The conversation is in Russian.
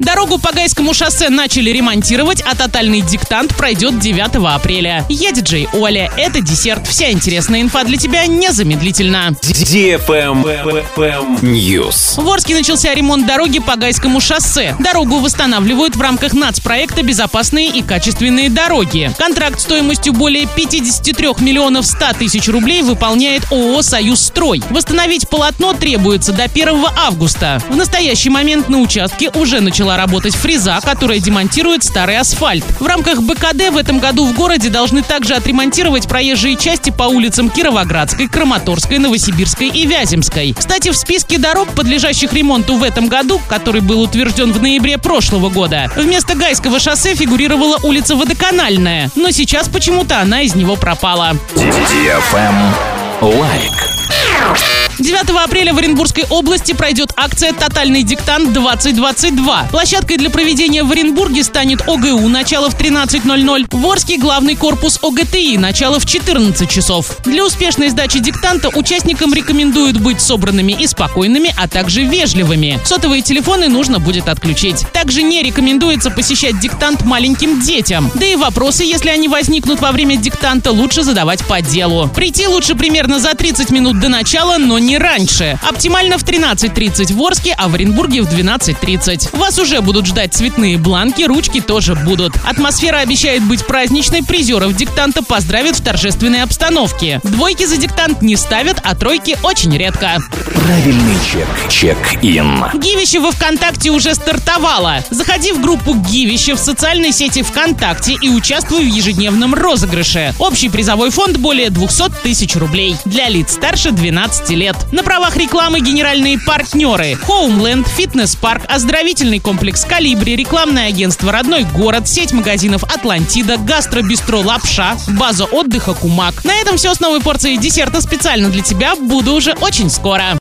Дорогу по Гайскому шоссе начали ремонтировать, а тотальный диктант пройдет 9 апреля. Я диджей Оля. Это десерт. Вся интересная инфа для тебя незамедлительно. News. В Орске начался ремонт дороги по Гайскому шоссе. Дорогу восстанавливают в рамках нацпроекта «Безопасные и качественные дороги». Контракт стоимостью более 53 миллионов 100 тысяч рублей выполняет ООО «Союз Строй». Восстановить полотно требуется до 1 августа. В настоящий момент на участке уже начала работать фреза, которая демонтирует старый асфальт. В рамках БКД в этом году в городе должны также отремонтировать проезжие части по улицам Кировоградской, Краматорской, Новосибирской и Вяземской. Кстати, в списке дорог, подлежащих ремонту в этом году, который был утвержден в ноябре прошлого года, вместо Гайского шоссе фигурировала улица Водоканальная, но сейчас почему-то она из него пропала. Лайк. 9 апреля в Оренбургской области пройдет акция «Тотальный диктант-2022». Площадкой для проведения в Оренбурге станет ОГУ, начало в 13.00, в Орске главный корпус ОГТИ, начало в 14 часов. Для успешной сдачи диктанта участникам рекомендуют быть собранными и спокойными, а также вежливыми. Сотовые телефоны нужно будет отключить. Также не рекомендуется посещать диктант маленьким детям. Да и вопросы, если они возникнут во время диктанта, лучше задавать по делу. Прийти лучше примерно за 30 минут до начала, но не раньше. Оптимально в 13.30 в Орске, а в Оренбурге в 12.30. Вас уже будут ждать цветные бланки, ручки тоже будут. Атмосфера обещает быть праздничной, призеров диктанта поздравят в торжественной обстановке. Двойки за диктант не ставят, а тройки очень редко. Правильный чек. Чек-ин. Гивище во ВКонтакте уже стартовало. Заходи в группу Гивище в социальной сети ВКонтакте и участвуй в ежедневном розыгрыше. Общий призовой фонд более 200 тысяч рублей. Для лиц старше 12 лет. На правах рекламы генеральные партнеры. Homeland, фитнес-парк, оздоровительный комплекс Калибри, рекламное агентство «Родной город», сеть магазинов «Атлантида», гастробистро «Лапша», база отдыха «Кумак». На этом все с новой порцией десерта специально для тебя. Буду уже очень скоро.